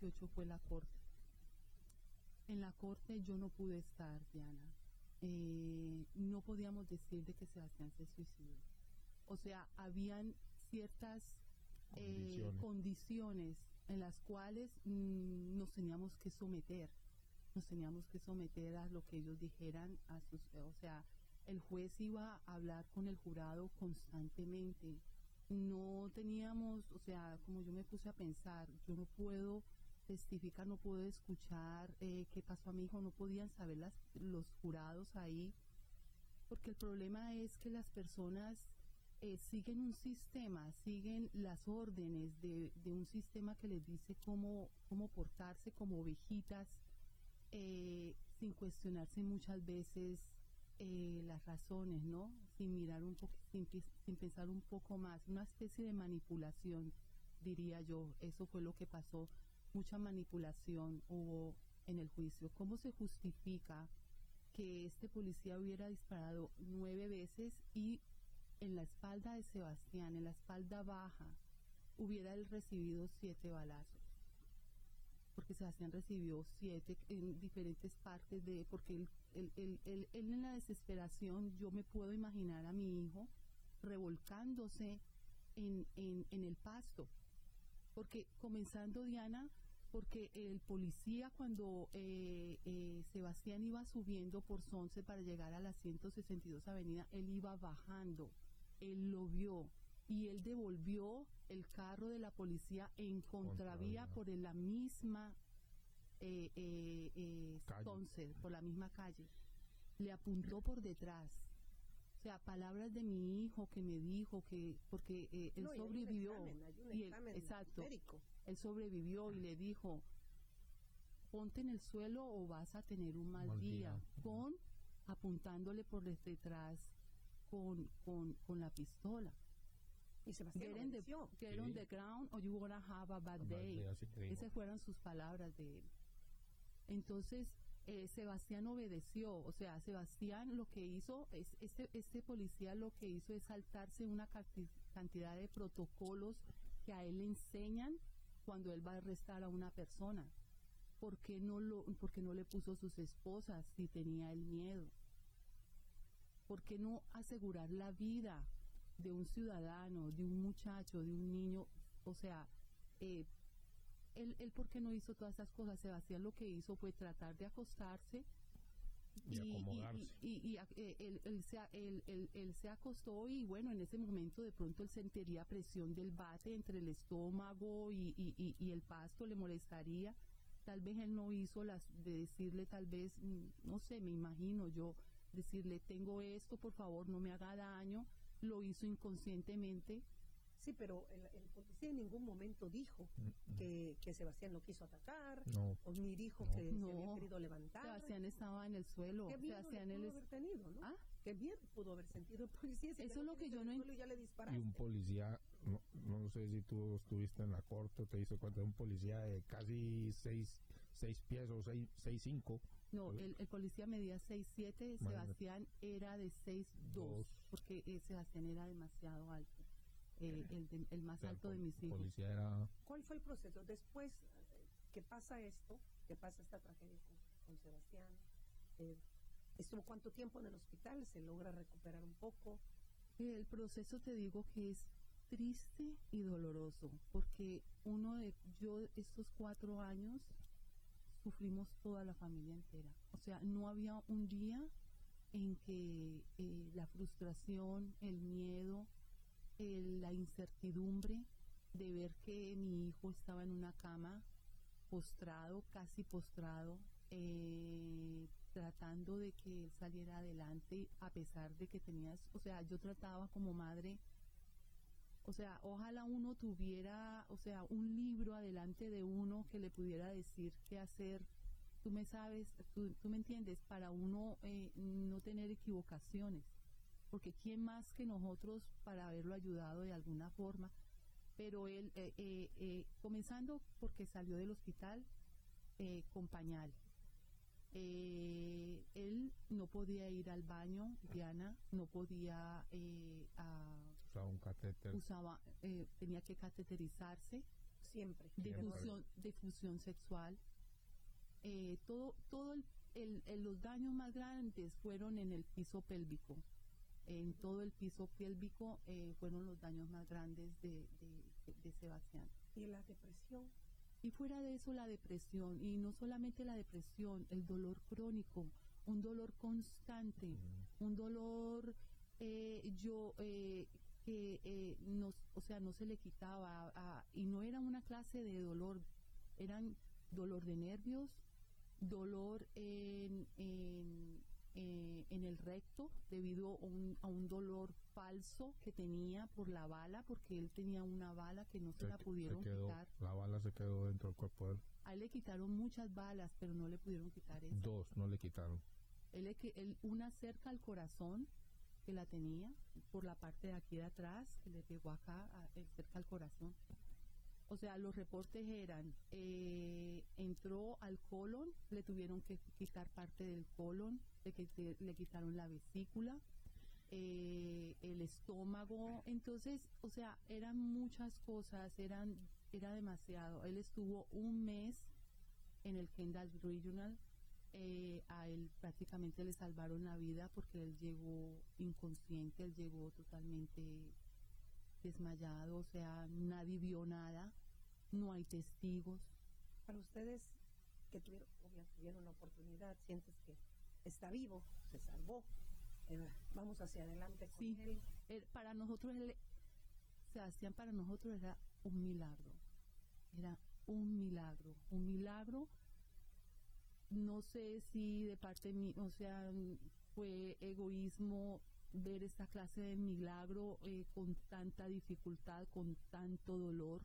2018 fue la corte. En la corte yo no pude estar, Diana. Eh, no podíamos decir de que Sebastián se suicidó. O sea, habían ciertas eh, condiciones. en las cuales mm, nos teníamos que someter. Nos teníamos que someter a lo que ellos dijeran. A sus, o sea, el juez iba a hablar con el jurado constantemente no teníamos, o sea, como yo me puse a pensar, yo no puedo testificar, no puedo escuchar eh, qué pasó a mi hijo, no podían saber las, los jurados ahí, porque el problema es que las personas eh, siguen un sistema, siguen las órdenes de, de, un sistema que les dice cómo, cómo portarse como ovejitas, eh, sin cuestionarse muchas veces eh, las razones, ¿no? Sin mirar un poco, sin, sin pensar un poco más, una especie de manipulación, diría yo. Eso fue lo que pasó. Mucha manipulación hubo en el juicio. ¿Cómo se justifica que este policía hubiera disparado nueve veces y en la espalda de Sebastián, en la espalda baja, hubiera él recibido siete balazos? porque Sebastián recibió siete en diferentes partes de, porque él, él, en la desesperación, yo me puedo imaginar a mi hijo revolcándose en, en, en el pasto, porque comenzando Diana porque el policía cuando eh, eh, Sebastián iba subiendo por Sonce para llegar a la 162 Avenida, él iba bajando, él lo vio y él devolvió el carro de la policía en contravía Contravía. por la misma eh, eh, eh. Sonce, por la misma calle. Le apuntó por detrás. Sea, palabras de mi hijo que me dijo que, porque eh, él No, y hay un sobrevivió. examen, hay un y él- exacto médico. él sobrevivió y le dijo, ponte en el suelo o vas a tener un mal, Mal día, día. con apuntándole por detrás con, con, con la pistola. Y Sebastián Get, in the, obedeció. get on the ground or you gonna have a bad Bad day. day. Esas fueron sus palabras de él. Entonces, eh, Sebastián obedeció, o sea, Sebastián lo que hizo, es, este, este policía lo que hizo es saltarse una canti- cantidad de protocolos que a él le enseñan cuando él va a arrestar a una persona. ¿Por qué no, lo, por qué no le puso sus esposas si tenía el miedo? ¿Por qué no asegurar la vida de un ciudadano, de un muchacho, de un niño? O sea, eh, él, él por qué no hizo todas esas cosas. Sebastián lo que hizo fue tratar de acostarse Y acomodarse. y- y- y, eh, él, él se, él- él- él se acostó y bueno, en ese momento de pronto él sentiría presión del bate entre el estómago y, y- y- y el pasto, le molestaría. Tal vez él no hizo las de decirle, tal vez, mm, no sé, me imagino yo, decirle, tengo esto, por favor, no me haga daño. Lo hizo inconscientemente. Sí, pero el, el policía en ningún momento dijo que, que Sebastián lo quiso atacar, No, o ni dijo No. que se No. había querido levantar. Sebastián estaba en el suelo. Qué miedo Sebastián, él pudo es- haber tenido, ¿no? ¿Ah? Qué miedo pudo haber sentido el policía. si Eso es lo que yo no el en- suelo y un policía, no, no sé si tú estuviste en la corte o te diste cuenta, un policía de casi seis, seis pies o seis, seis cinco, No, el, el policía medía 6'7", Imagínate. Sebastián era de 6'2", Dos. porque eh, Sebastián era demasiado alto, eh, el, de- el más alto de mis hijos. policía era ¿Cuál fue el proceso? Después eh, que pasa esto, que pasa esta tragedia con, con Sebastián, eh, ¿estuvo cuánto tiempo en el hospital? ¿Se logra recuperar un poco? El proceso te digo que es triste y doloroso, porque uno de yo estos cuatro años sufrimos toda la familia entera. O sea, no había un día en que eh, la frustración, el miedo, el- la incertidumbre de ver que mi hijo estaba en una cama postrado, casi postrado, eh, tratando de que él saliera adelante a pesar de que tenías, o sea, yo trataba como madre, o sea, ojalá uno tuviera, o sea, un libro adelante de uno que le pudiera decir qué hacer. Tú me sabes, tú, tú me entiendes, para uno eh, no tener equivocaciones, porque quién más que nosotros para haberlo ayudado de alguna forma. Pero él, eh, eh, eh, comenzando porque salió del hospital eh, con pañal. Eh, él no podía ir al baño, Diana, no podía eh, a- usaba un catéter, usaba, eh, tenía que cateterizarse, Siempre. difusión, difusión sexual. Eh, todo, todo el, el- el- los daños más grandes fueron en el piso pélvico. En todo el piso pélvico eh, fueron los daños más grandes de, de- de Sebastián. Y la depresión. Y fuera de eso la depresión, y no solamente la depresión, el dolor crónico, un dolor constante, un dolor eh, yo eh, que eh, no, o sea, no se le quitaba y no era una clase de dolor, eran dolor de nervios, dolor en, en, eh, en el recto debido a un, a un dolor falso que tenía por la bala, porque él tenía una bala que no se, se, la se pudieron quedó, quitar. la bala se quedó dentro del cuerpo de él. A él le quitaron muchas balas, pero no le pudieron quitar esa. Dos no le quitaron. Él, él- una cerca al corazón que la tenía por la parte de aquí de atrás, que le pegó acá, a- eh, cerca al corazón. O sea, los reportes eran, eh, entró al colon, le tuvieron que quitar parte del colon, le, le quitaron la vesícula, eh, el estómago, entonces, o sea, eran muchas cosas, eran, era demasiado. Él estuvo un mes en el Kendall Regional, eh, a él prácticamente le salvaron la vida porque él llegó inconsciente, él llegó totalmente desmayado, o sea, nadie vio nada, no hay testigos, Para ustedes que tuvieron, tuvieron la oportunidad, sientes que está vivo, se salvó, eh, vamos hacia adelante con Sí. él. Eh, para nosotros, él- Sebastián, para nosotros era un milagro. Era un milagro. Un milagro. No sé si de parte mí, o sea, fue egoísmo ver esta clase de milagro eh, con tanta dificultad, con tanto dolor,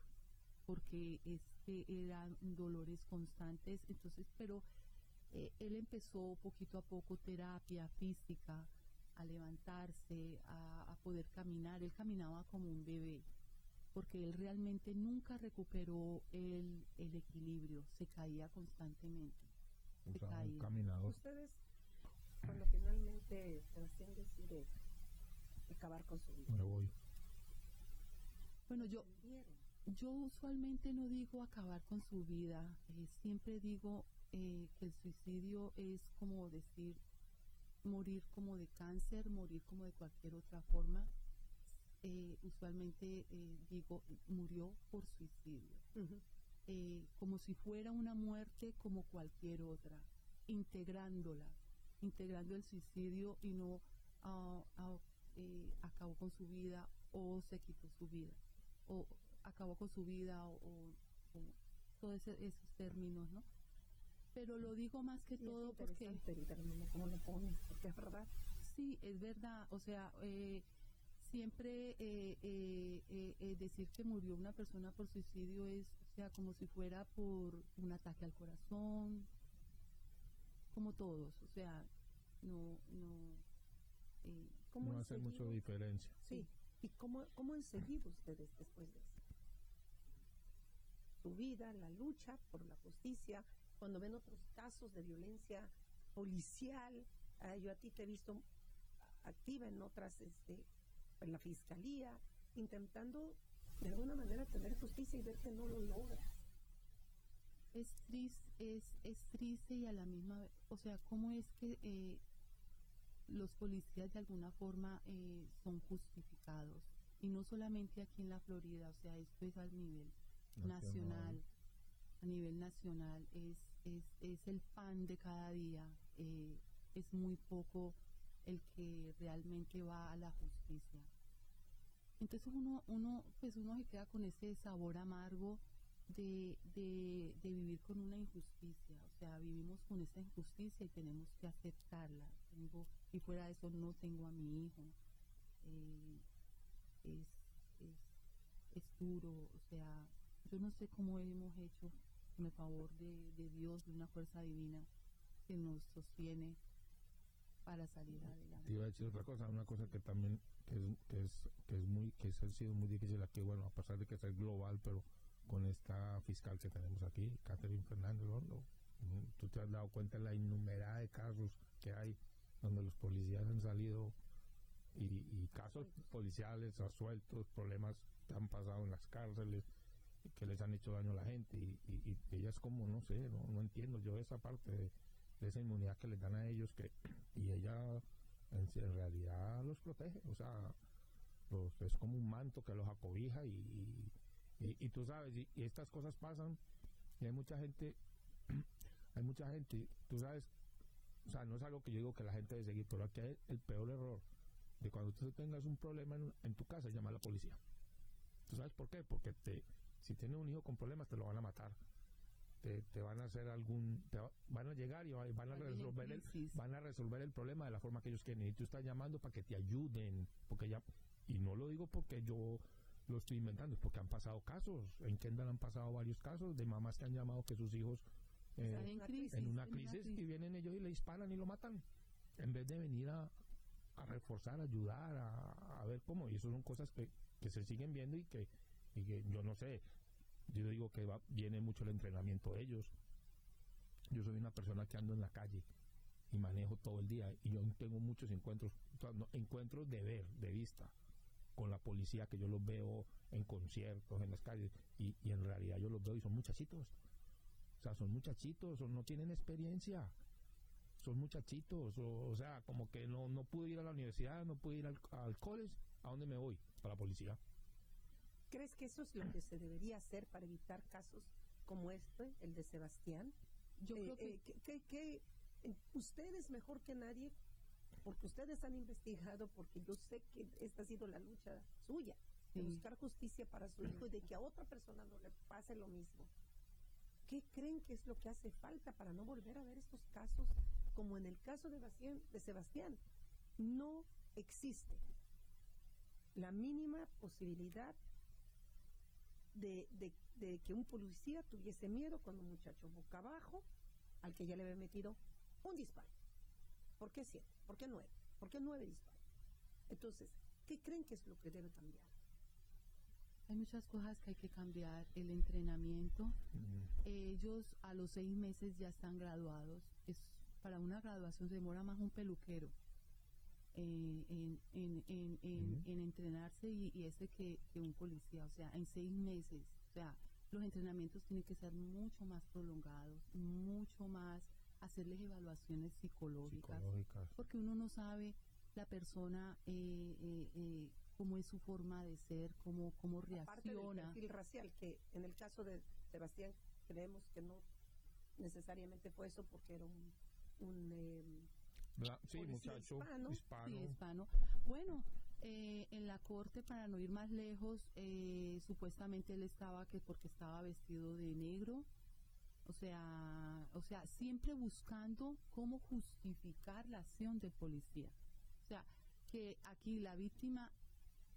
porque este eran dolores constantes. Entonces, pero eh, él empezó poquito a poco terapia física, a levantarse, a, a poder caminar. Él caminaba como un bebé, porque él realmente nunca recuperó el, el equilibrio, se caía constantemente. O Se sea, un caía. caminador. Ustedes, cuando finalmente Sebastián decide acabar con su vida, Me voy. Bueno, yo, yo usualmente no digo acabar con su vida, eh, siempre digo eh, que el suicidio es como decir morir como de cáncer, morir como de cualquier otra forma. Eh, usualmente eh, digo murió por suicidio. Eh, como si fuera una muerte como cualquier otra, integrándola, integrando el suicidio y no ah, eh, acabó con su vida o se quitó su vida, o acabó con su vida o, o- o todos esos términos, ¿no? Pero lo digo más que Y es todo porque interesante el término, cómo lo pones, porque es verdad. Sí, es verdad. O sea, eh, siempre eh, eh, eh, eh, decir que murió una persona por suicidio es, o sea, como si fuera por un ataque al corazón, como todos. O sea, no, no. eh, ¿Cómo No hace mucha diferencia. Sí. ¿Y cómo, cómo han seguido ustedes después de eso? Su vida, la lucha por la justicia, cuando ven otros casos de violencia policial, ah, yo a ti te he visto activa en otras, este, en la fiscalía, intentando de alguna manera tener justicia y ver que no lo logras. Es triste, es, es triste y a la misma vez, o sea, cómo es que eh, los policías de alguna forma eh, son justificados y no solamente aquí en la Florida, o sea, esto es al nivel nacional, a nivel nacional, es, es, es el pan de cada día, eh, es muy poco el que realmente va a la justicia. Entonces uno, uno, pues uno se queda con ese sabor amargo de, de, de vivir con una injusticia, o sea, vivimos con esa injusticia y tenemos que aceptarla. Tengo, y fuera de eso no tengo a mi hijo. Eh, es, es, es duro, o sea, yo no sé cómo hemos hecho con el favor de, de Dios, de una fuerza divina que nos sostiene para salir Te adelante. iba a decir otra cosa, una cosa que también que es, que es, que es muy, que ha sido muy difícil aquí, bueno, a pesar de que es global, pero con esta fiscal que tenemos aquí, Catherine Fernández Rondo, mm, tú te has dado cuenta de la innumerada de casos que hay donde los policías han salido y, y casos policiales resueltos, problemas que han pasado en las cárceles, que les han hecho daño a la gente y, y, y ella es como, no sé, no, no entiendo yo esa parte de, de esa inmunidad que les dan a ellos que y ella en, en realidad los protege, o sea, los, es como un manto que los acobija y, y, y- tú sabes, y, y estas cosas pasan y hay mucha gente, hay mucha gente, tú sabes, o sea, no es algo que yo digo que la gente debe seguir, pero aquí hay el peor error de cuando tú tengas un problema en, en tu casa, llamar a la policía. ¿Tú sabes por qué? Porque te, si tienes un hijo con problemas, te lo van a matar. Te, te van a hacer algún, te va- van a llegar y va- van a resolver el, van a resolver el problema de la forma que ellos quieren y tú estás llamando para que te ayuden porque ya y no lo digo porque yo lo estoy inventando porque han pasado casos en Kendall han pasado varios casos de mamás que han llamado que sus hijos eh, Están en crisis. en una crisis y vienen ellos y le disparan y lo matan en vez de venir a, a reforzar, a ayudar, a, a ver cómo. Y eso son cosas que, que se siguen viendo y que, y que yo no sé. Yo digo que va, viene mucho el entrenamiento de ellos. Yo soy una persona que ando en la calle y manejo todo el día y yo tengo muchos encuentros, encuentros de ver, de vista con la policía que yo los veo en conciertos, en las calles y, y en realidad yo los veo y son muchachitos. O sea, son muchachitos, o no tienen experiencia. Son muchachitos, o, o sea, como que no, no pude ir a la universidad, no pude ir al, al college, ¿a dónde me voy? Para la policía. ¿Crees que eso es lo que se debería hacer para evitar casos como este, el de Sebastián? Yo Eh, creo que eh, que, que- que, eh, ustedes mejor que nadie, porque ustedes han investigado, porque yo sé que esta ha sido la lucha suya, de Sí. buscar justicia para su hijo y de que a otra persona no le pase lo mismo. ¿Qué creen que es lo que hace falta para no volver a ver estos casos como en el caso de, Bastien- de Sebastián? No existe la mínima posibilidad de, de- de que un policía tuviese miedo cuando un muchacho boca abajo al que ya le había metido un disparo. ¿Por qué siete? ¿Por qué nueve? ¿Por qué nueve disparos? Entonces, ¿qué creen que es lo que debe cambiar? hay muchas cosas que hay que cambiar. El entrenamiento, Mm. ellos a los seis meses ya están graduados. Es, para una graduación se demora más un peluquero eh, en, en, en, en, Ujú. en entrenarse y, y ese que, que un policía. O sea, en seis meses. O sea, los entrenamientos tienen que ser mucho más prolongados, mucho más hacerles evaluaciones psicológicas Psicológicas. porque uno no sabe la persona eh, eh, eh, cómo es su forma de ser, cómo, cómo Aparte del reacciona. perfil racial, que en el caso de Sebastián creemos que no necesariamente fue eso porque era un, un eh, Bla- sí, muchacho hispano. hispano. Sí, hispano. Bueno, eh, en la corte, para no ir más lejos, eh, supuestamente él estaba que porque estaba vestido de negro, o sea, o sea, siempre buscando cómo justificar la acción del policía. O sea, que aquí la víctima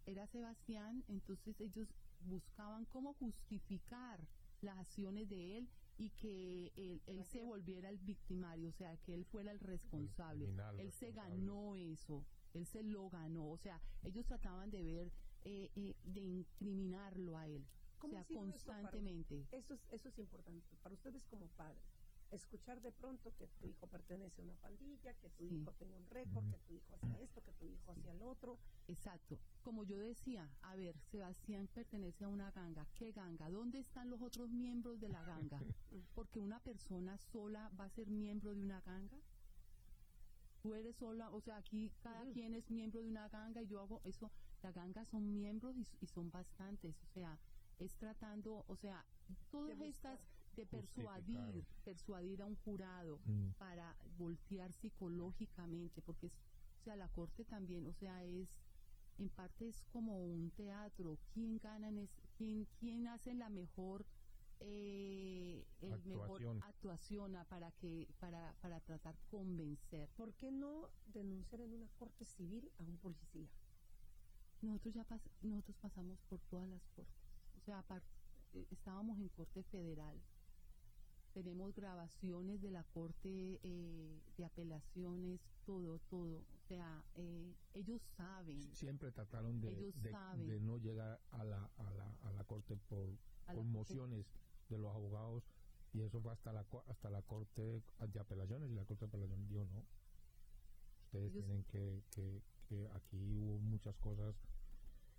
era Sebastián, entonces ellos buscaban cómo justificar las acciones de él y que él, él se volviera el victimario, o sea, que él fuera el responsable. criminal él se ganó eso, él se lo ganó, o sea, ellos trataban de ver, eh, eh, de incriminarlo a él, o ¿Cómo sea, ha sido eso constantemente. Eso es, eso es importante. Para ustedes como padres, escuchar de pronto que tu hijo pertenece a una pandilla, que tu Sí. hijo tenía un récord, que tu hijo hacía esto, que tu hijo hacía el otro. Exacto. Como yo decía, a ver, Sebastián pertenece a una ganga. ¿Qué ganga? ¿Dónde están los otros miembros de la ganga? Porque una persona sola va a ser miembro de una ganga. Tú eres sola, o sea, aquí cada quien es miembro de una ganga y yo hago eso. La ganga son miembros y, y son bastantes. O sea, es tratando, o sea, todas estas de persuadir, persuadir a un jurado Mm. para voltear psicológicamente, porque es, o sea, la corte también, o sea, es en parte es como un teatro. ¿Quién gana en es, quién, quién hace la mejor eh, el mejor Actuación. actuación a- para que para para tratar convencer? ¿Por qué no denunciar en una corte civil a un policía? Nosotros ya pas- nosotros pasamos por todas las cortes. O sea, estábamos en corte federal. Tenemos grabaciones de la corte eh, de apelaciones, todo, todo. O sea, eh, ellos saben. Siempre trataron de, Ellos de, saben. de no llegar a la, a la, a la corte por, corte- mociones de los abogados y eso fue hasta la hasta la corte de apelaciones y la corte de apelaciones dijo no ustedes Ellos- tienen que, que, que aquí hubo muchas cosas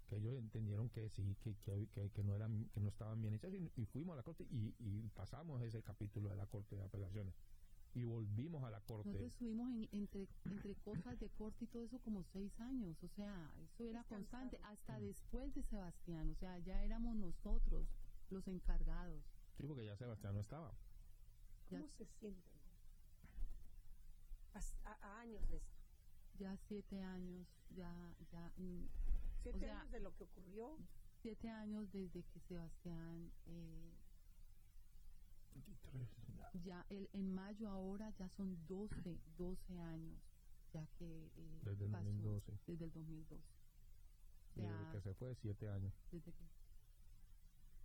que ellos entendieron que sí que, que, que- que no eran que no estaban bien hechas y, y fuimos a la corte y, y pasamos ese capítulo de la corte de apelaciones y volvimos a la corte Nosotros estuvimos en- entre, entre cosas de corte y todo eso como seis años, o sea, eso era constante, hasta Mm. después de Sebastián, o sea, ya éramos nosotros los encargados. sí porque ya Sebastián no estaba Ya- ¿Cómo se sienten? A, a años de esto. Ya siete años, ya, ya, mm, Siete O sea- años de lo que ocurrió. siete años desde que Sebastián, eh, ya el, en mayo ahora ya son 12, 12 años, ya que eh, Desde el pasó, 2012. Desde el 2012. O y desde que se fue siete años desde que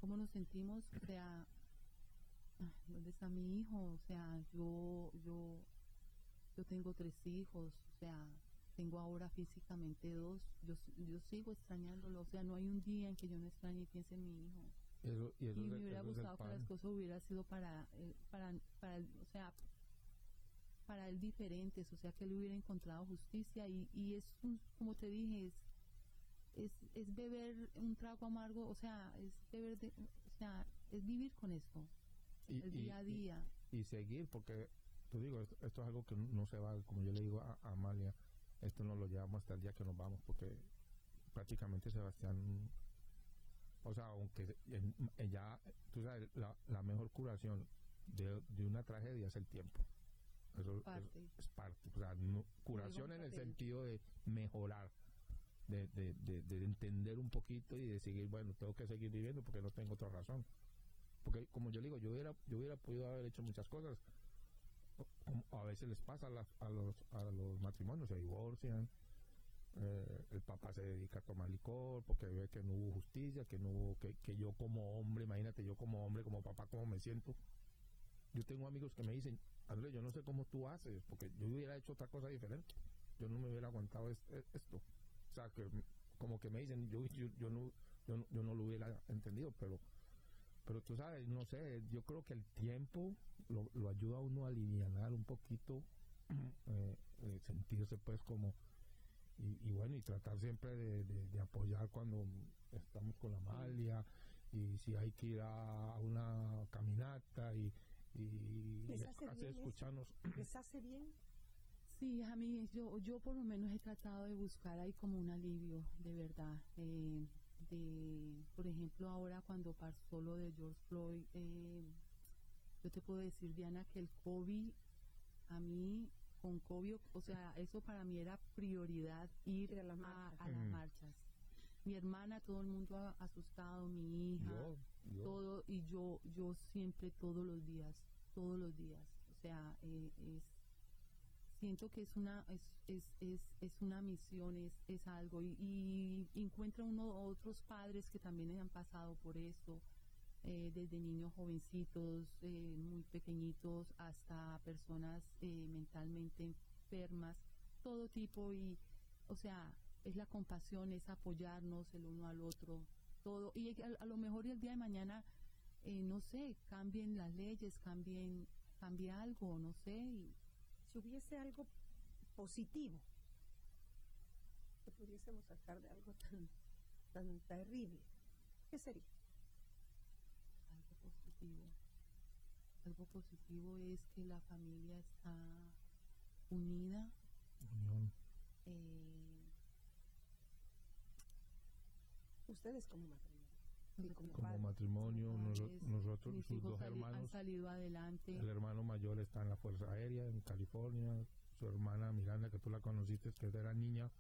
cómo nos sentimos o sea ay, dónde está mi hijo o sea yo yo yo tengo tres hijos o sea tengo ahora físicamente dos yo yo sigo extrañándolo o sea no hay un día en que yo no extrañe y piense en mi hijo. Eso- y eso y es me hubiera gustado que las cosas hubiera sido para eh, para para él, o sea para él diferentes o sea que él hubiera encontrado justicia y, y es un- como te dije es es, es beber un trago amargo o sea es beber de, o sea es vivir con esto Y- el día a día. y seguir, porque te digo, esto, esto es algo que no se va, como yo le digo a, a Amalia, esto no lo llevamos hasta el día que nos vamos, porque prácticamente Sebastián O sea, aunque ya, tú sabes, la, la mejor curación de, de una tragedia es el tiempo. Eso, eso Parte. es parte. O sea, no- curación en el sentido de mejorar, de, de, de, de entender un poquito y de seguir, bueno, tengo que seguir viviendo porque no tengo otra razón. Porque, como yo digo, yo hubiera, yo hubiera podido haber hecho muchas cosas. A veces les pasa a, las- a los, a los matrimonios, se divorcian, eh, el papá se dedica a tomar licor porque ve que no hubo justicia, que no hubo, que, que yo como hombre, imagínate yo como hombre, como papá, cómo me siento. Yo tengo amigos que me dicen, Andrés, yo no sé cómo tú haces, porque yo hubiera hecho otra cosa diferente. Yo no me hubiera aguantado es- es- esto. O sea, que como que me dicen, yo, yo, yo, no- yo no lo hubiera entendido, pero pero tú sabes, no sé, yo creo que el tiempo lo, lo ayuda a uno a aliviar un poquito, eh, eh, sentirse pues como, y, y bueno, y tratar siempre de, de- de apoyar cuando estamos con la malia, y si hay que ir a una caminata, y, y ¿Les hace así bien eso? escucharnos. ¿Les hace bien? Sí, a mí, yo, yo por lo menos he tratado de buscar ahí como un alivio, de verdad. eh, de, por ejemplo, ahora cuando pasó lo de George Floyd, eh, yo te puedo decir, Diana, que el COVID, a mí, con COVID, o sea, eso para mí era prioridad ir, Ir a las a, marchas. a las Mm. marchas. Mi hermana, todo el mundo a- asustado, mi hija Yo, yo, todo y yo yo siempre todos los días todos los días o sea eh, es siento que es una es, es, es, es una misión es, es algo. Y, y encuentra uno otros padres que también han pasado por esto eh, desde niños jovencitos eh, muy pequeñitos hasta personas eh, mentalmente enfermas todo tipo. Y o sea es la compasión es apoyarnos el uno al otro todo. Y a, a lo mejor el día de mañana eh, no sé cambien las leyes cambien cambie algo no sé y Si hubiese algo positivo que pudiésemos sacar de algo tan, tan terrible, ¿qué sería? algo positivo algo positivo es que la familia está unida unión. eh, Ustedes como matrimonio. Como matrimonio, Padres, noso- nosotros, mis sus dos sali- han hermanos, salido adelante. El hermano mayor está en la Fuerza Aérea en California, su hermana Miranda, que tú la conociste, que era niña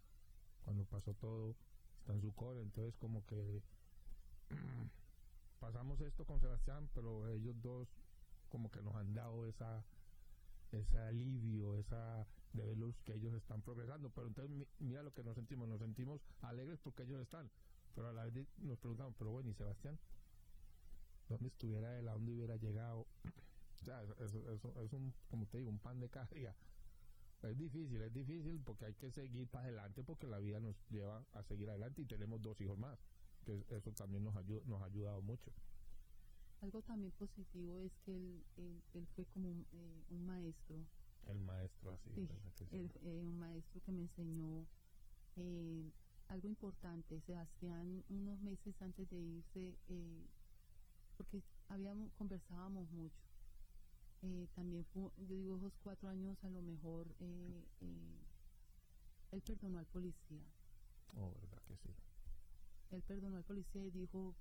cuando pasó todo, está en su core, entonces como que pasamos esto con Sebastián, pero ellos dos como que nos han dado esa ese alivio, esa de verlos que ellos están progresando, pero entonces mi- mira lo que nos sentimos, nos sentimos alegres porque ellos están, pero a la vez nos preguntamos, pero bueno, ¿y Sebastián? ¿Dónde estuviera él? ¿A dónde hubiera llegado? O sea, es, es- es- un, como te digo, un pan de cada día. Es difícil, es difícil porque hay que seguir para adelante porque la vida nos lleva a seguir adelante y tenemos dos hijos más, que eso también nos, ayuda, nos ha ayudado mucho. algo también positivo es que él, él, él fue como un, eh, un maestro El maestro así. Sí, eh, un maestro que me enseñó eh, algo importante. Sebastián, unos meses antes de irse, eh, porque habíamos, conversábamos mucho. eh, también fue, yo digo, esos cuatro años a lo mejor eh, eh, él perdonó al policía. Oh, verdad que sí. Él perdonó al policía y dijo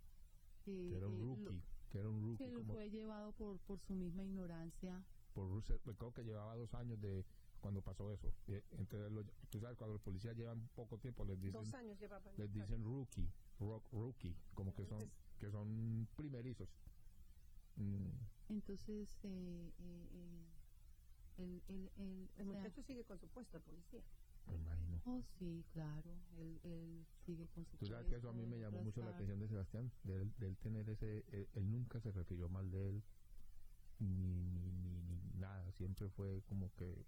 que, Que era un eh, lo- rookie, que era un rookie. que como fue llevado por, por su misma ignorancia. por Russell, recuerdo que llevaba dos años de cuando pasó eso. Entonces, lo- tú sabes, cuando los policías llevan poco tiempo, les dicen, Dos años llevaban. les dicen rookie, rock, rookie, como que son, que son primerizos. Mm, Entonces, eh, eh, eh, él, él, él, El o sea, muchacho sigue con su puesto, el policía. me imagino. oh, sí, claro, él, él sigue con su Tú sabes que eso a mí me llamó mucho la atención de Sebastián, de él, de él tener ese, él, él nunca se refirió mal de él, ni, ni, ni, ni nada, siempre fue como que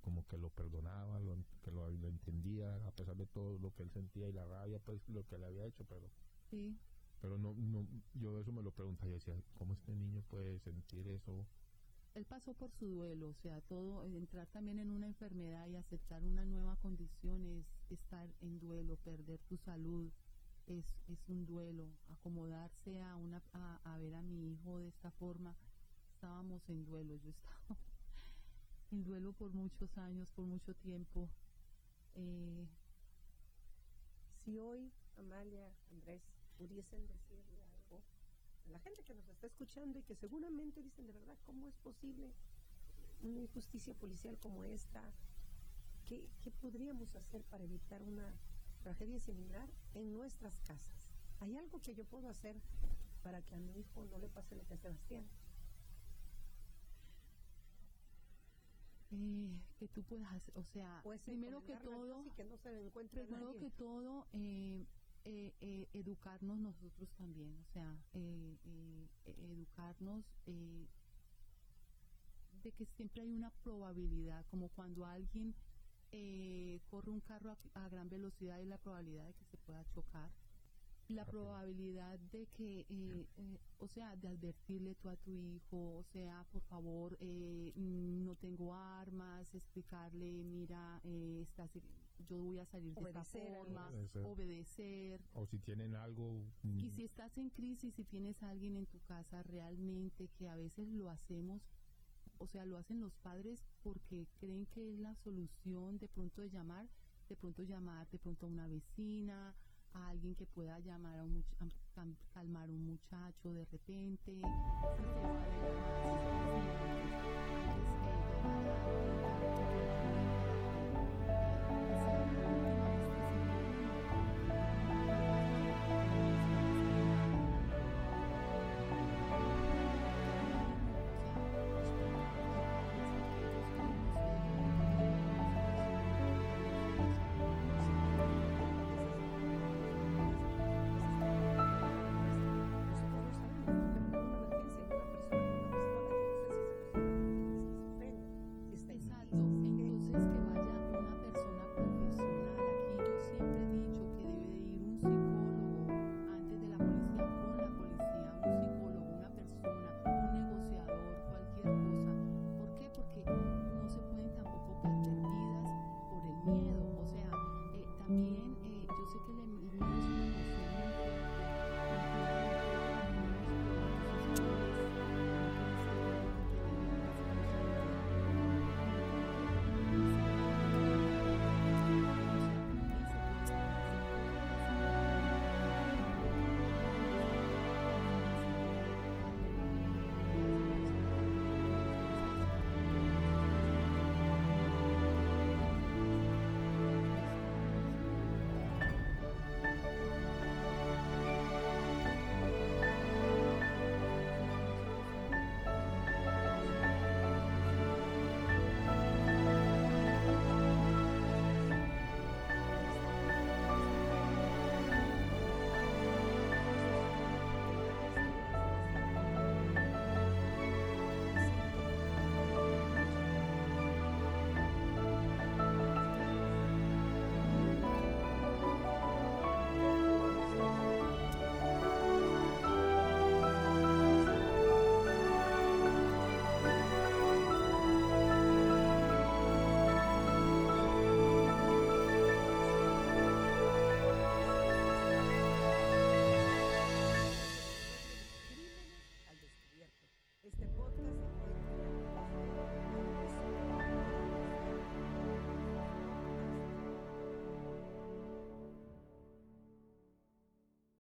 como que lo perdonaba, lo, que lo, lo entendía, a pesar de todo lo que él sentía y la rabia, pues lo que le había hecho, pero Sí, pero no, no yo eso me lo preguntaba, yo decía, ¿cómo este niño puede sentir eso? él pasó por su duelo, o sea, todo, entrar también en una enfermedad y aceptar una nueva condición es estar en duelo, perder tu salud, es, es un duelo, acomodarse a, una, a, a ver a mi hijo de esta forma, estábamos en duelo, yo estaba en duelo por muchos años, por mucho tiempo. Eh, Si hoy, Amalia, Andrés, pudiesen decirle algo a la gente que nos está escuchando y que seguramente dicen de verdad, ¿cómo es posible una injusticia policial como esta? ¿Qué, qué podríamos hacer para evitar una tragedia similar en nuestras casas? ¿Hay algo que yo puedo hacer para que a mi hijo no le pase lo que a Sebastián? Eh, que tú puedas hacer, o sea, Pues primero que todo, y que no se le encuentre primero nadie. que todo, eh, eh, eh, educarnos nosotros también, o sea, eh, eh, eh, educarnos eh, de que siempre hay una probabilidad, como cuando alguien eh, corre un carro a, a gran velocidad y la probabilidad de que se pueda chocar. La probabilidad de que, eh, eh, o sea, de advertirle tú a tu hijo, o sea, por favor, eh, mm, no tengo armas, explicarle, mira, eh, estás, yo voy a salir de Obedecer, esta forma, Obedecer. obedecer. O si tienen algo. mm, Y si estás en crisis y tienes a alguien en tu casa realmente que a veces lo hacemos, o sea, lo hacen los padres porque creen que es la solución de pronto de llamar, de pronto llamar de pronto a una vecina, a alguien que pueda llamar a un a calmar a un muchacho de repente.